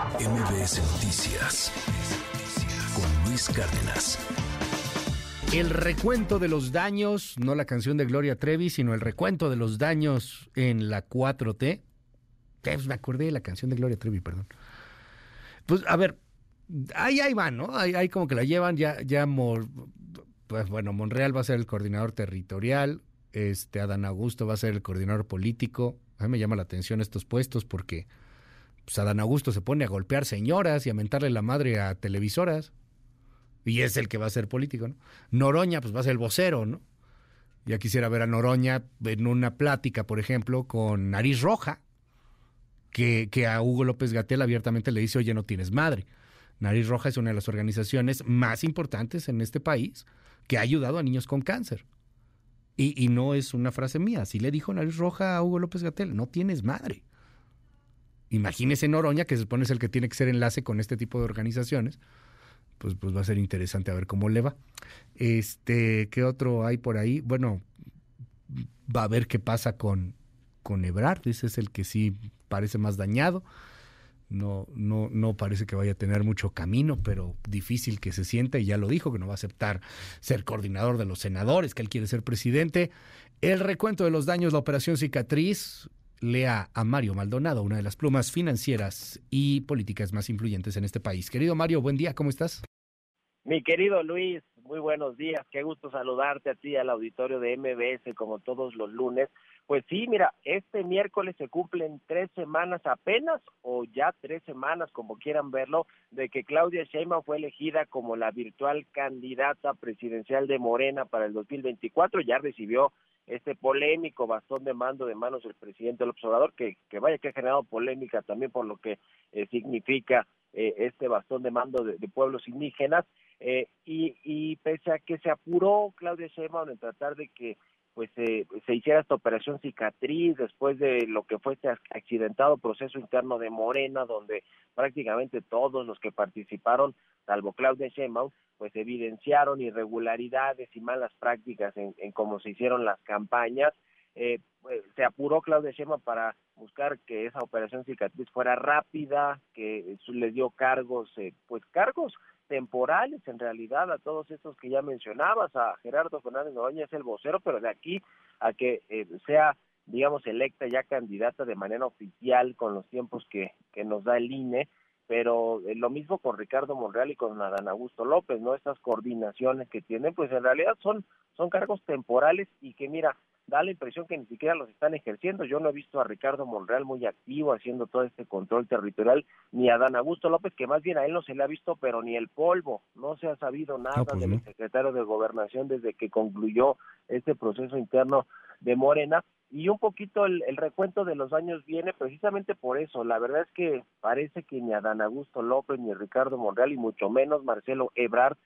MBS Noticias con Luis Cárdenas. El recuento de los daños, no la canción de Gloria Trevi, sino el recuento de los daños en la 4T. Pues me acordé de la canción de Gloria Trevi, perdón. Pues a ver, ahí, ahí van, ¿no? Ahí, como que la llevan, ya, ya, pues bueno, Monreal va a ser el coordinador territorial, este Adán Augusto va a ser el coordinador político. A mí me llama la atención estos puestos porque pues, Adán Augusto se pone a golpear señoras y a mentarle la madre a televisoras y es el que va a ser político, ¿no? Noroña, pues va a ser el vocero, ¿no? Ya quisiera ver a Noroña en una plática, por ejemplo, con Nariz Roja, que, que a Hugo López Gatel abiertamente le dice, oye, no tienes madre. Nariz Roja es una de las organizaciones más importantes en este país que ha ayudado a niños con cáncer. Y, no es una frase mía, así le dijo Nariz Roja a Hugo López Gatel, no tienes madre. Imagínese Noroña, que se supone es el que tiene que ser enlace con este tipo de organizaciones, pues, pues va a ser interesante a ver cómo le va. Este, ¿qué otro hay por ahí? Bueno, va a ver qué pasa con, con Ebrard, ese es el que sí parece más dañado. No, no, no parece que vaya a tener mucho camino, pero difícil que se sienta, y ya lo dijo, que no va a aceptar ser coordinador de los senadores, que él quiere ser presidente. El recuento de los daños, la operación cicatriz, lea a Mario Maldonado, una de las plumas financieras y políticas más influyentes en este país. Querido Mario, buen día, ¿cómo estás? Mi querido Luis, muy buenos días, qué gusto saludarte a ti, al auditorio de MBS, como todos los lunes. Pues sí, mira, este miércoles se cumplen tres semanas apenas, o ya tres semanas, como quieran verlo, de que Claudia Sheinbaum fue elegida como la virtual candidata presidencial de Morena para el 2024. Ya recibió este polémico bastón de mando de manos del presidente del observador, que, que vaya que ha generado polémica también por lo que eh, significa eh, este bastón de mando de, pueblos indígenas, eh, y, y pese a que se apuró Claudia Sheinbaum en tratar de que pues se hiciera esta operación cicatriz después de lo que fue este accidentado proceso interno de Morena, donde prácticamente todos los que participaron, salvo Claudia Sheinbaum, pues evidenciaron irregularidades y malas prácticas en, cómo se hicieron las campañas. Eh, pues, se apuró Claudia Sheinbaum para buscar que esa operación cicatriz fuera rápida, que les dio cargos, eh, pues cargos temporales en realidad a todos estos que ya mencionabas, a Gerardo Fernández Noroña es el vocero, pero de aquí a que eh, sea, digamos, electa ya candidata de manera oficial con los tiempos que, que nos da el INE, pero eh, lo mismo con Ricardo Monreal y con Adán Augusto López, ¿no? Estas coordinaciones que tienen, pues en realidad son, son cargos temporales y que mira, da la impresión que ni siquiera los están ejerciendo. Yo no he visto a Ricardo Monreal muy activo haciendo todo este control territorial, ni a Dan Augusto López, que más bien a él no se le ha visto, pero ni el polvo. No se ha sabido nada pues del secretario de Gobernación desde que concluyó este proceso interno de Morena. Y un poquito el, el, recuento de los años viene precisamente por eso. La verdad es que parece que ni a Dan Augusto López, ni a Ricardo Monreal, y mucho menos Marcelo Ebrard,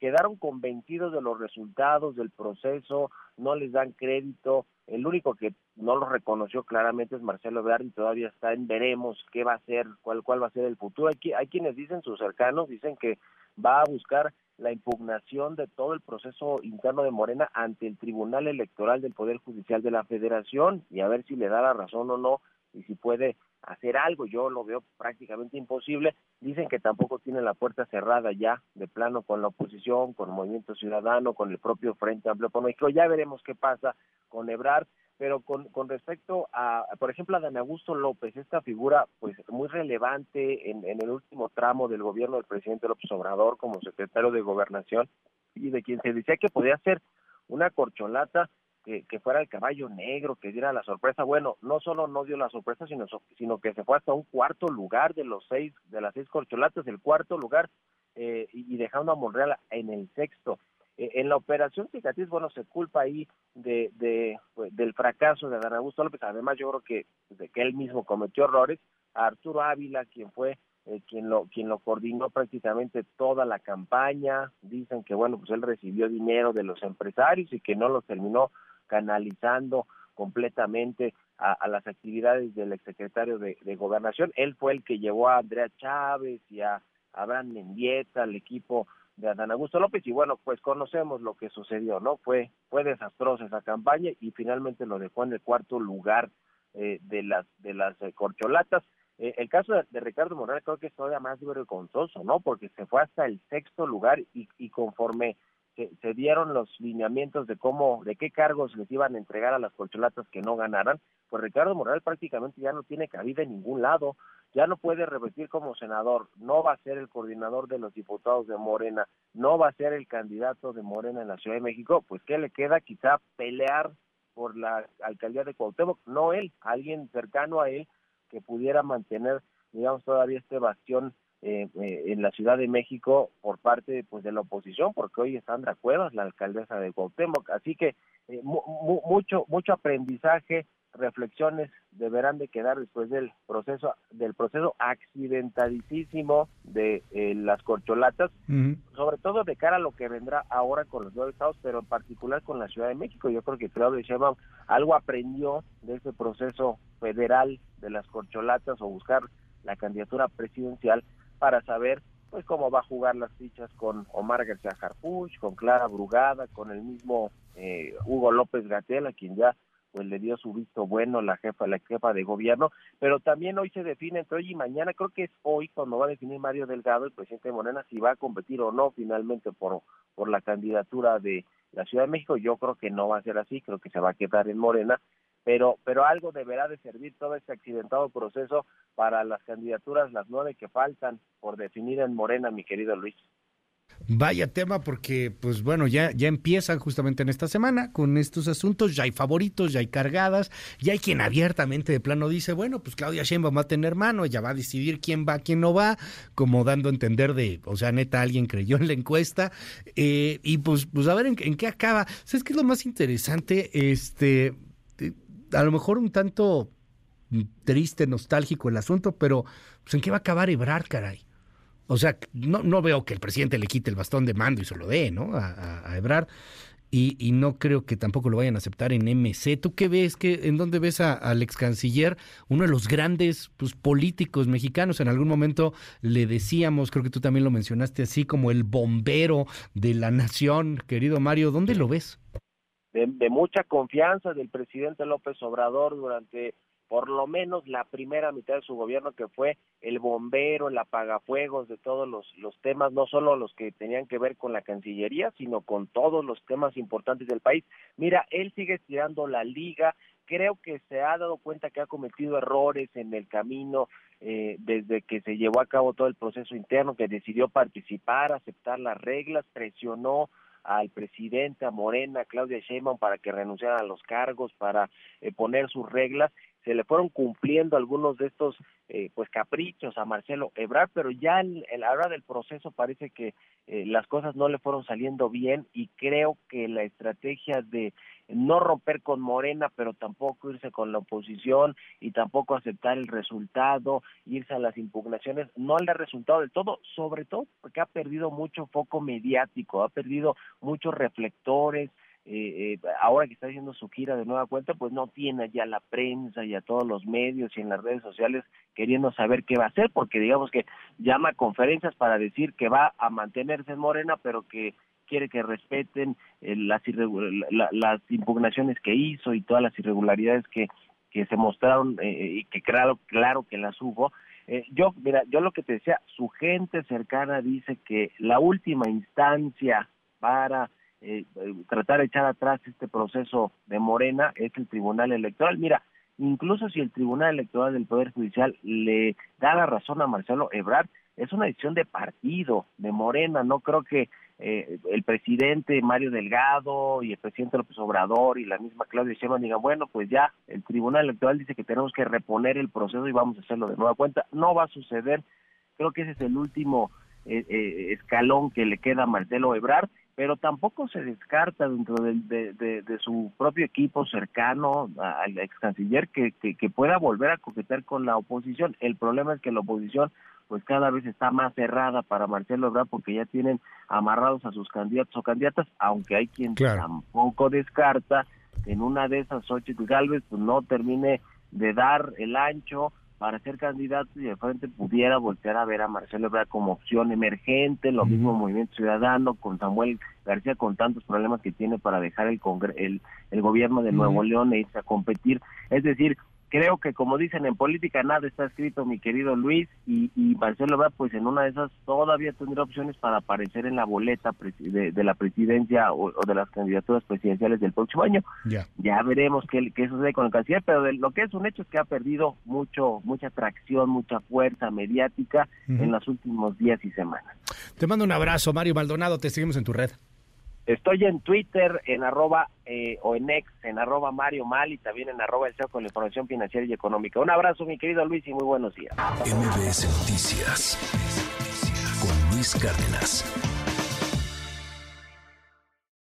quedaron convencidos de los resultados del proceso, no les dan crédito, el único que no lo reconoció claramente es Marcelo Ebrard y todavía está en veremos qué va a ser, cuál, cuál va a ser el futuro. Hay, hay quienes dicen, sus cercanos, dicen que va a buscar la impugnación de todo el proceso interno de Morena ante el Tribunal Electoral del Poder Judicial de la Federación y a ver si le da la razón o no y si puede hacer algo, yo lo veo prácticamente imposible. Dicen que tampoco tiene la puerta cerrada ya de plano con la oposición, con el Movimiento Ciudadano, con el propio Frente Amplio Económico. Ya veremos qué pasa con Ebrard, pero con, con respecto a, por ejemplo, a Dan Augusto López, esta figura pues muy relevante en, el último tramo del gobierno del presidente López Obrador como secretario de Gobernación y de quien se decía que podía ser una corcholata que, fuera el caballo negro, que diera la sorpresa. Bueno, no solo no dio la sorpresa, sino, sino que se fue hasta un cuarto lugar de los seis, de las seis corcholatas, el cuarto lugar, eh, y, dejando a Monreal en el sexto. Eh, en la operación cicatriz, bueno, se culpa ahí de, de pues, del fracaso de Adán Augusto López. Además, yo creo que de que él mismo cometió errores. A Arturo Ávila, quien fue eh, quien lo quien lo coordinó prácticamente toda la campaña dicen que bueno pues él recibió dinero de los empresarios y que no los terminó canalizando completamente a, las actividades del exsecretario de, de Gobernación. Él fue el que llevó a Andrea Chávez y a Abraham Mendieta, al equipo de Adán Augusto López y bueno, pues conocemos lo que sucedió, ¿no? Fue fue desastrosa esa campaña y finalmente lo dejó en el cuarto lugar eh, de las de las eh, corcholatas. Eh, el caso de, Ricardo Morales creo que es todavía más vergonzoso, ¿no? Porque se fue hasta el sexto lugar y, y conforme se, se, dieron los lineamientos de cómo, de qué cargos les iban a entregar a las corcholatas que no ganaran, pues Ricardo Morales prácticamente ya no tiene cabida en ningún lado, ya no puede repetir como senador, no va a ser el coordinador de los diputados de Morena, no va a ser el candidato de Morena en la Ciudad de México, pues ¿qué le queda? Quizá pelear por la alcaldía de Cuauhtémoc, no él, alguien cercano a él que pudiera mantener, digamos, todavía este bastión eh, eh, en la Ciudad de México por parte pues de la oposición, porque hoy es Sandra Cuevas, la alcaldesa de Cuauhtémoc, así que eh, mucho mucho aprendizaje, reflexiones deberán de quedar después del proceso del proceso accidentalísimo de las corcholatas, sobre todo de cara a lo que vendrá ahora con los nueve estados, pero en particular con la Ciudad de México. Yo creo que Claudio Sheinbaum algo aprendió de ese proceso federal de las corcholatas o buscar la candidatura presidencial para saber pues cómo va a jugar las fichas con Omar García Harfuch, con Clara Brugada, con el mismo eh, Hugo López Gatell, a quien ya pues le dio su visto bueno la jefa, la jefa de gobierno, pero también hoy se define entre hoy y mañana, creo que es hoy cuando va a definir Mario Delgado, el presidente de Morena, si va a competir o no finalmente por, por la candidatura de la Ciudad de México, yo creo que no va a ser así, creo que se va a quedar en Morena, pero, pero algo deberá de servir todo este accidentado proceso para las candidaturas, las nueve que faltan por definir en Morena, mi querido Luis. Vaya tema porque, pues bueno, ya, ya empiezan justamente en esta semana con estos asuntos, ya hay favoritos, ya hay cargadas, ya hay quien abiertamente de plano dice, bueno, pues Claudia Sheinbaum va a tener mano, ella va a decidir quién va, quién no va, como dando a entender de, o sea, neta, alguien creyó en la encuesta, eh, y pues, pues a ver en, en qué acaba. ¿Sabes qué es lo más interesante? Este, a lo mejor un tanto triste, nostálgico el asunto, pero pues, ¿en qué va a acabar Ebrard, caray? O sea, no, no veo que el presidente le quite el bastón de mando y se lo dé, ¿no? A, a, Ebrard. Y, no creo que tampoco lo vayan a aceptar en MC. ¿Tú qué ves? ¿Qué, ¿En dónde ves al ex canciller? Uno de los grandes pues, políticos mexicanos. En algún momento le decíamos, creo que tú también lo mencionaste así, como el bombero de la nación, querido Mario. ¿Dónde lo ves? De, mucha confianza del presidente López Obrador durante por lo menos la primera mitad de su gobierno que fue el bombero, el apagafuegos de todos los, los temas, no solo los que tenían que ver con la Cancillería, sino con todos los temas importantes del país. Mira, él sigue estirando la liga, creo que se ha dado cuenta que ha cometido errores en el camino eh, desde que se llevó a cabo todo el proceso interno, que decidió participar, aceptar las reglas, presionó al presidente, a Morena, Claudia Sheinbaum para que renunciaran a los cargos, para eh, poner sus reglas, se le fueron cumpliendo algunos de estos eh, pues caprichos a Marcelo Ebrard, pero ya en, la hora del proceso parece que eh, las cosas no le fueron saliendo bien y creo que la estrategia de no romper con Morena, pero tampoco irse con la oposición y tampoco aceptar el resultado, irse a las impugnaciones, no le ha resultado del todo, sobre todo porque ha perdido mucho foco mediático, ha perdido muchos reflectores, eh, eh, ahora que está haciendo su gira de nueva cuenta, pues no tiene ya la prensa y a todos los medios y en las redes sociales queriendo saber qué va a hacer, porque digamos que llama a conferencias para decir que va a mantenerse en Morena, pero que quiere que respeten eh, las, las impugnaciones que hizo y todas las irregularidades que, que se mostraron eh, y que claro, claro que las hubo. Eh, yo, mira, yo lo que te decía, su gente cercana dice que la última instancia para eh, tratar de echar atrás este proceso de Morena es el Tribunal Electoral. Mira, incluso si el Tribunal Electoral del Poder Judicial le da la razón a Marcelo Ebrard, es una decisión de partido, de Morena, no creo que eh, el presidente Mario Delgado y el presidente López Obrador y la misma Claudia Sheinbaum digan, bueno, pues ya el Tribunal Electoral dice que tenemos que reponer el proceso y vamos a hacerlo de nueva cuenta. No va a suceder, creo que ese es el último eh, eh, escalón que le queda a Marcelo Ebrard, pero tampoco se descarta dentro de, de, su propio equipo cercano al ex canciller que, que, que pueda volver a coquetear con la oposición. El problema es que la oposición pues cada vez está más cerrada para Marcelo Ebrard porque ya tienen amarrados a sus candidatos o candidatas, aunque hay quien tampoco descarta en una de esas ocho Galvez pues no termine de dar el ancho para ser candidato y de frente pudiera voltear a ver a Marcelo Ebrard como opción emergente, lo mismo Movimiento Ciudadano con Samuel García con tantos problemas que tiene para dejar el el, el gobierno de Nuevo León e irse a competir. Es decir, creo que como dicen en política nada está escrito, mi querido Luis, y, Marcelo va pues en una de esas todavía tendrá opciones para aparecer en la boleta de, la presidencia o, de las candidaturas presidenciales del próximo año. Ya, ya veremos qué, qué, sucede con el canciller, pero de, lo que es un hecho es que ha perdido mucho, mucha atracción, mucha fuerza mediática en los últimos días y semanas. Te mando un abrazo, Mario Maldonado, te seguimos en tu red. Estoy en Twitter, en arroba eh, o en ex, en arroba Mario Mal y también en arroba el con la información financiera y económica. Un abrazo, mi querido Luis, y muy buenos días. MBS Noticias con Luis Cárdenas.